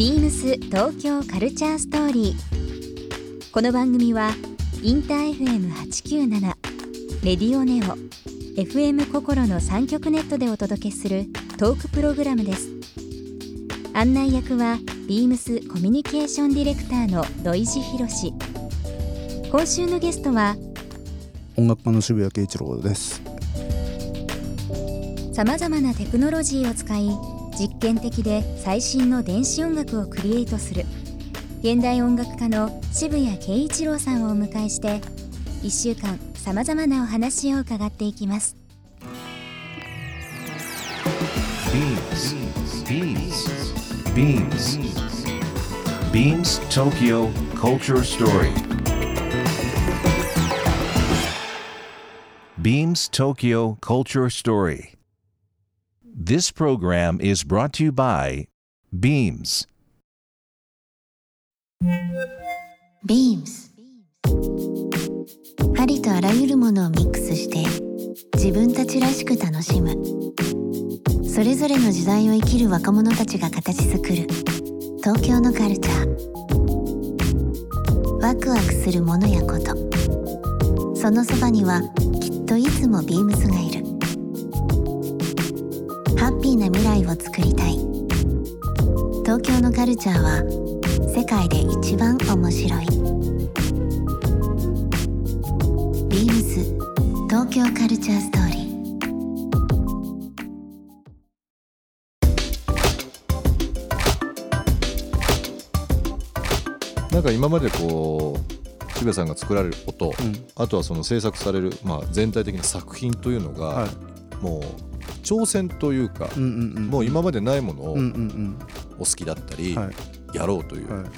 ビームス東京カルチャーストーリー。この番組はインター FM897 レディオネオ FM 心の三極ネットでお届けするトークプログラムです。案内役はビームスコミュニケーションディレクターの土井博志。今週のゲストは音楽家の渋谷慶一郎ですさまざまなテクノロジーを使い実験的で最新の電子音楽をクリエイトする。現代音楽家の渋谷慶一郎さんをお迎えして1週間さまざまなお話を伺っていきます。BeamsBeamsBeamsTokyo Culture Story. Beams Tokyo Culture Story. This program is brought to you by Beams. ビームスありとあらゆるものをミックスして自分たちらしく楽しむ。それぞれの時代を生きる若者たちが形作る東京のカルチャー。ワクワクするものやこと。そのそばにはきっといつもビームスがいる。ーな未来をつくりたい。東京のカルチャーは世界で一番面白い。ビームス東京カルチャーストーリー。なんか今までこう渋谷さんが作られる音、ん。あとはその制作される、まあ、全体的な作品というのが、はい。もう挑戦というか、うんうんうん。もう今までないものをうんうんお好きだったり、うんはい。やろうというはい。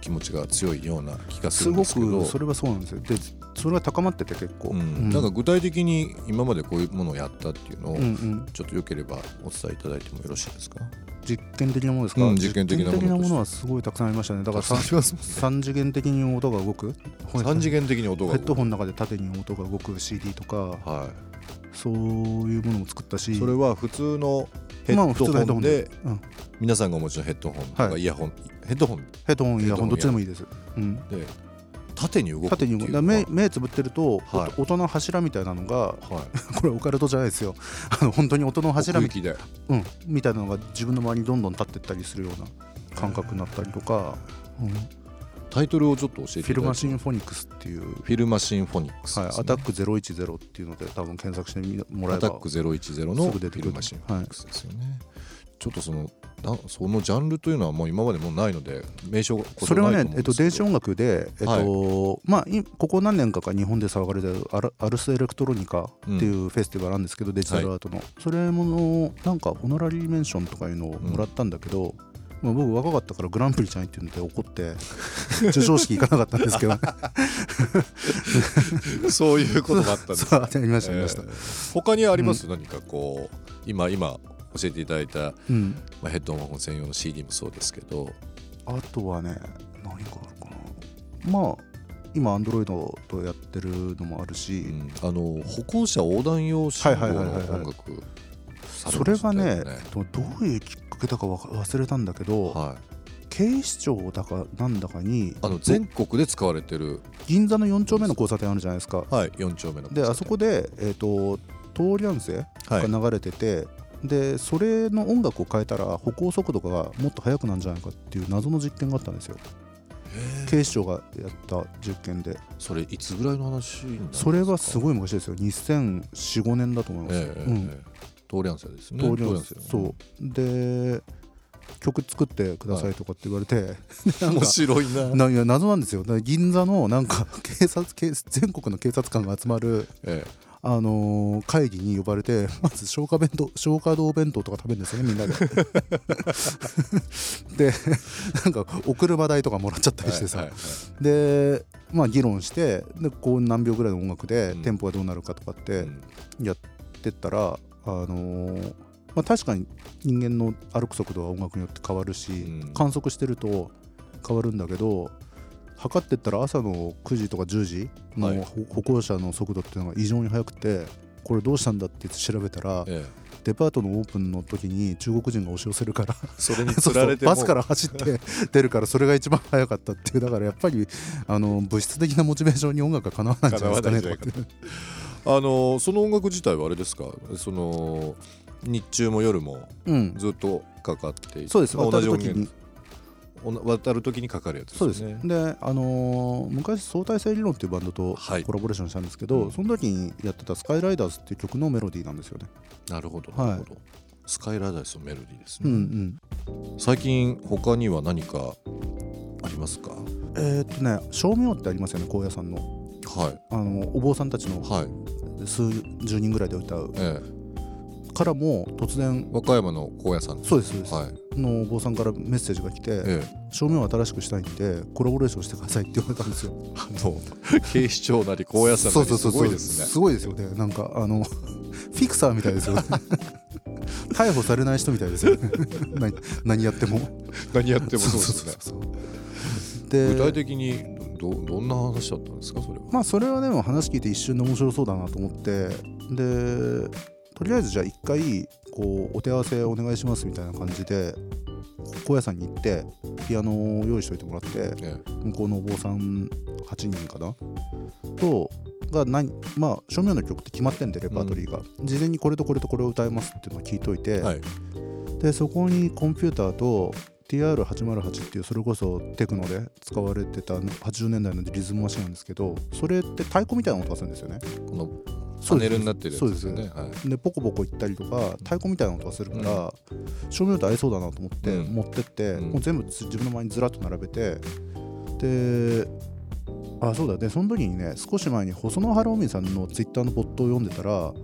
気持ちが強いような気がするんですけど。くそれはそうなんですよ。でそれが高まってて結構。うん。なんか具体的に今までこういうものをやったっていうのを、うんうん。ちょっとよければお伝えいただいてもよろしいですか？実験的なものですか、うん実験的なものはすごいたくさんありましたね。だからさたくさんありますもんね三次元的に音が動く。三次元的に音がヘッドホンの中で縦に音が動く CD とか。はそういうものも作ったし。い、それは普通のヘまあッドホンで皆さんがお持ちのヘッドホン。とかはいイヤホン、ヘッドホン。ヘッドホンイヤホンどっちでもいいです、うん、で縦に動く縦に動く。目目つぶってると、はい。音音の柱みたいなのがはい。これオカルトじゃないですよ。あの本当に音の柱みうん、みたいなのが自分の周りにどんどん立ってったりするような感覚になったりとか、うん、フタイトルをちょっと教えていただいて。ィルマシンフォニックスっていう、フィルマシンフォニックスはい、アタック010っていうので多分検索してみもらえばアタック010のフすぐ出てくる。ィルマシンフォニックスですよね、ちょっとそのなそのジャンルというのはもう今までもうないので名称こそれはねえっと、電子音楽で、えっとまあ、いここ何年かか日本で騒がれてるアラアルス・エレクトロニカっていうフェスティバルなんですけど、デジタルアートの、それものなんかホノラリーメンションとかいうのをもらったんだけど、まあ、僕若かったからグランプリじゃないっていうので怒って授賞式行かなかったんですけどそういうこともあったんです ありましたありました、えー。他にあります、何かこう今今教えていただいた、うん、まあ、ヘッドホン専用の CD もそうですけど。あとはね何かあるかな。まあ今アンドロイドとやってるのもあるし、うん。あの歩行者横断用信号の音楽それがねどどういうきっかけだか忘れたんだけど、はい、警視庁だかなんだかにあの全国で使われてる、銀座の4丁目の交差点あるじゃないですか。はい、4丁目のであそこで、えー、と通り合せはい。が流れてて、でそれの音楽を変えたら歩行速度がもっと速くなるんじゃないかっていう謎の実験があったんですよ。警視庁がやった実験で。それいつぐらいの話それはすごい昔ですよ。2004,5年だと思います、うん。ええ通り合わせですね。通り合わせ通り合わせ。そう。で曲作ってくださいとかって言われて、なん面か白いな、ないや謎なんですよ。銀座のなんか 警察警全国の警察官が集まる、えあのー会議に呼ばれてまず消化弁当消化堂弁当とか食べるんですよねみんなで。でなんかお車代とかもらっちゃったえりしてさ、はいはいはい。でまあ議論してでこう何秒ぐらいの音楽でうん。テンポがどうなるかとかってうん。やってったら、あのーまあ、確かに人間の歩く速度は音楽によって変わるし、うん。観測してると変わるんだけど測ってったら朝の9時とか10時はい。の歩歩行者の速度っていうのが異常に速くてこれどうしたんだって調べたらえデパートのオープンの時に中国人が押し寄せるからそれに そうつられてバスから走って出るからそれが一番早かったっていう。だからやっぱりあの物質的なモチベーションに音楽がかなわないんじゃないですかねあのその音楽自体はあれですか？その日中も夜もうん。ずっとかかっていてそうです。まあ渡る時に。おな渡る時にかかるやつですそうでねであのー昔相対性理論っていうバンドとはい。コラボレーションしたんですけど、うん。その時にやってた「スカイライダーズ」っていう曲のメロディーなんですよね。なるほどはい。なるほど、スカイラダイスのメロディーですうんね、うん、最近他には何かありますか？えーっとね照明ってありますよね高野山の。はいあのお坊さんたちのはい。数十人ぐらいで歌うええ。からも突然和歌山の高野山。そうですそうです、はい。のお坊さんからメッセージが来て、ええ。照明を新しくしたいんでコラボレーションしてくださいって言われたんですよ。あの警視庁なり高野山なりすごいですね。すごいですよね。なんかあの フィクサーみたいですよね。逮捕されない人みたいですよね。何何やっても。何やってもそうですね。具体的にどどんな話だったんですかそれは？まあそれはでも話聞いて一瞬で面白そうだなと思って。でとりあえずじゃあ一回こうお手合わせお願いしますみたいな感じで高野山に行ってピアノを用意しておいてもらってえ向こうのお坊さん8人かな？とが何まあ正面の曲って決まってんでレパートリーが、事前にこれとこれとこれを歌いますっていうのを聞いといて、えはい。でそこにコンピューターと TR808 っていうそれこそテクノで使われてた80年代のリズムマシンなんですけどそれって太鼓みたいな音がするんですよね。このパネルになってるやつですよね。はい。でポコポコ行ったりとか太鼓みたいな音がするから、照明と合いそうだなと思ってうん。持ってって、うん。もう全部自分の前にずらっと並べてであそうだ。でその時にね少し前に細野晴臣さんのツイッターのボットを読んでたらはい。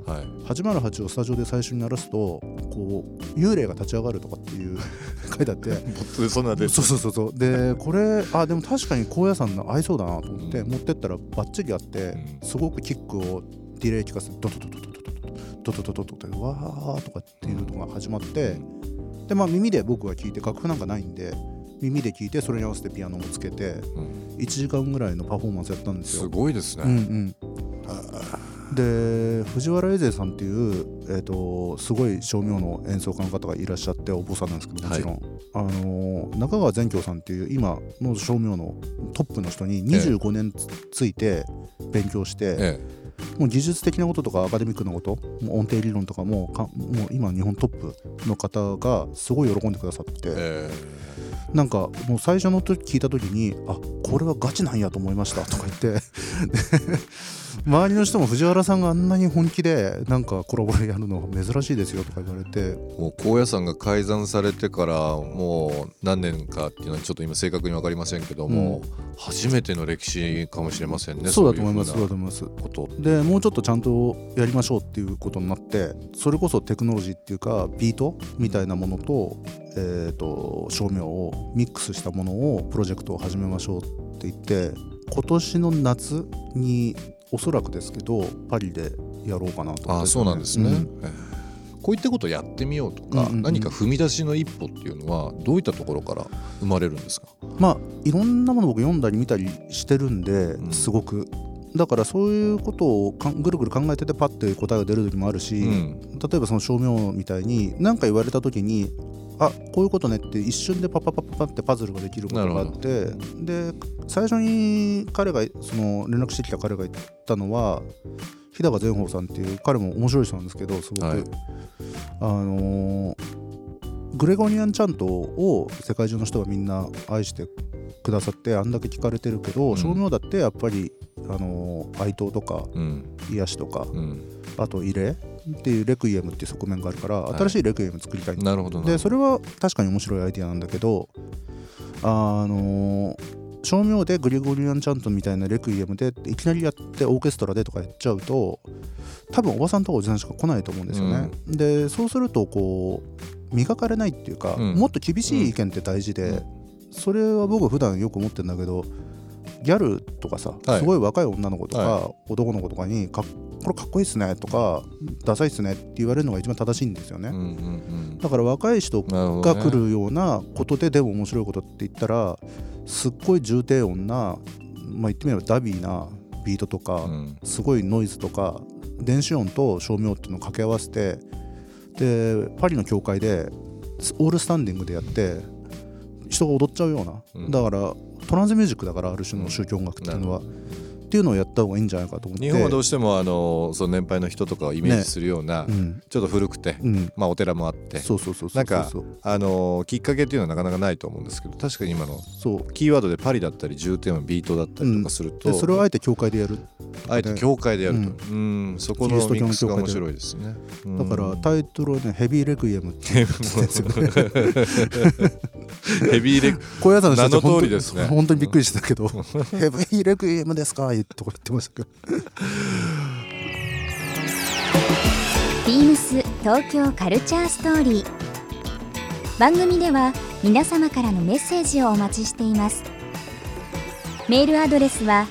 808をスタジオで最初に鳴らすとこう幽霊が立ち上がるとかっていう 書いてあって。そんなでそうそうそうそう。でこれあでも確かに高野山の合いそうだなと思って、うん。持ってったらバッチリあって、うん。すごくキックをディレイ聞かせてドドドドドドドドドドドドドわーとかっていうのが始まって、でまあ耳で僕が聞いて楽譜なんかないんで耳で聞いてそれに合わせてピアノもつけてうん。1時間ぐらいのパフォーマンスやったんですすよ。ごいですね。うんうん。で藤原英勢さんっていう、えー、とすごい照明の演奏家の方がいらっしゃってお坊さんなんですけどもちろん、あの中川善教さんっていう今の照明のトップの人に25年つついて勉強して、え。もう技術的なこととかアカデミックなこともう音程理論とかもかもう今日本トップの方がすごい喜んでくださって、ええなんかもう最初の時聞いた時にあこれはガチなんやと思いましたとか言って周りの人も藤原さんがあんなに本気でなんかコラボレやるのは珍しいですよとか言われて。えもう高野山が改ざんされてからもう何年かっていうのはちょっと今正確に分かりませんけども、初めての歴史かもしれませんねそうだと思いますそうだと思います。でもうちょっとちゃんとやりましょうっていうことになってそれこそテクノロジーっていうかビートみたいなものと,、えー、と照明をミックスしたものをプロジェクトを始めましょうって言って今年の夏におそらくですけどパリでやろうかなと思ってああそうなんですね、うん。ええ。こういったことをやってみようとか、うんうんうん。何か踏み出しの一歩っていうのはどういったところから生まれるんですか？まあいろんなもの僕読んだり見たりしてるんでうん。すごく、だからそういうことをぐるぐる考えててパッて答えが出る時もあるし、うん。例えばその照明みたいに何か言われた時にあこういうことねって一瞬でパッパッパッパッパってパズルができることがあってで最初に彼がその連絡してきた彼が言ったのは日高善宝さんっていう彼も面白い人なんですけどすごく、はい。あのーグレゴニアンチャントを世界中の人がみんな愛してくださってあんだけ聞かれてるけど、うん。照明だってやっぱり、あのー哀悼とかうん。癒しとかうん。あと慰霊っていうレクイエムっていう側面があるから、はい。新しいレクイエム作りたいなるほどでそれは確かに面白いアイディアなんだけどあの照明でグリゴリアン・チャントンみたいなレクイエムでいきなりやってオーケストラでとかやっちゃうと多分おばさんとかおじさんしか来ないと思うんですよね。でそうするとこう磨かれないっていうか、うん。もっと厳しい意見って大事で、うん。それは僕普段よく思ってるんだけどギャルとかさ、はい。すごい若い女の子とか、は男の子とかにかっこれかっこいいっすねとかダサいっすねって言われるのが一番正しいんですよね。だから若い人が来るようなことででも面白いことって言ったらすっごい重低音な、まあ、言ってみればダビーなビートとか、うん。すごいノイズとか電子音と照明っていうのを掛け合わせてでパリの教会でオールスタンディングでやって人が踊っちゃうような、うん。だからトランスミュージックだからある種の宗教音楽っていうのは、っていうのをやった方がいいんじゃないかと思って。日本はどうしてもあのその年配の人とかをイメージするような、うん。ちょっと古くて、うん。まあお寺もあって。そうそうそうなんかあのきっかけっていうのはなかなかないと思うんですけど確かに今のキーワードでパリだったり重点はビートだったりとかすると、でそれをあえて教会でやるあえて教会でやると、うん。そこのミックスが面白いですね。だからタイトルはね「ヘビーレクイエム」ってヘビーレク小屋さんの通りですね。本当本当にびっくりしてたけど「ヘビーレクイエムですか?」とか言ってましたけど。ビームス東京カルチャーストーリー。番組では皆様からのメッセージをお待ちしています。メールアドレスは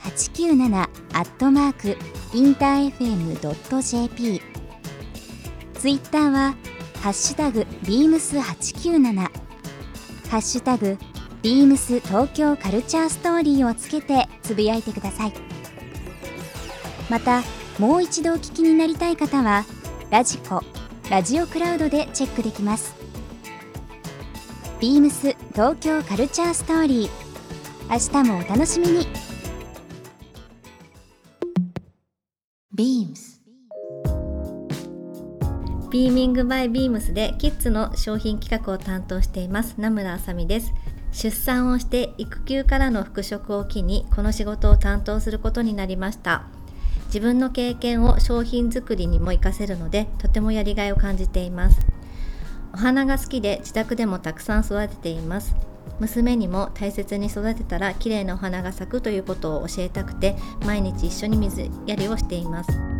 beams897 アットマークインター FM.jp ツイッターはハッシュタグ beams897 ハッシュタグビームス東京カルチャーストーリーをつけてつぶやいてください。またもう一度お聞きになりたい方はラジコラジオクラウドでチェックできます。ビームス東京カルチャーストーリー。明日もお楽しみに。ビーミングバイビームスでキッズの商品企画を担当しています。名村あさみです。出産をして育休からの復職を機にこの仕事を担当することになりました。自分の経験を商品作りにも活かせるのでとてもやりがいを感じています。お花が好きで自宅でもたくさん育てています。娘にも大切に育てたら綺麗なお花が咲くということを教えたくて毎日一緒に水やりをしています。